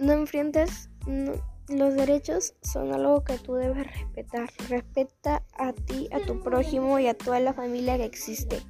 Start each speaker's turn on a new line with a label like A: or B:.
A: no enfrentes los derechos son algo que tú debes respetar. Respeta a ti, a tu prójimo y a toda la familia que existe.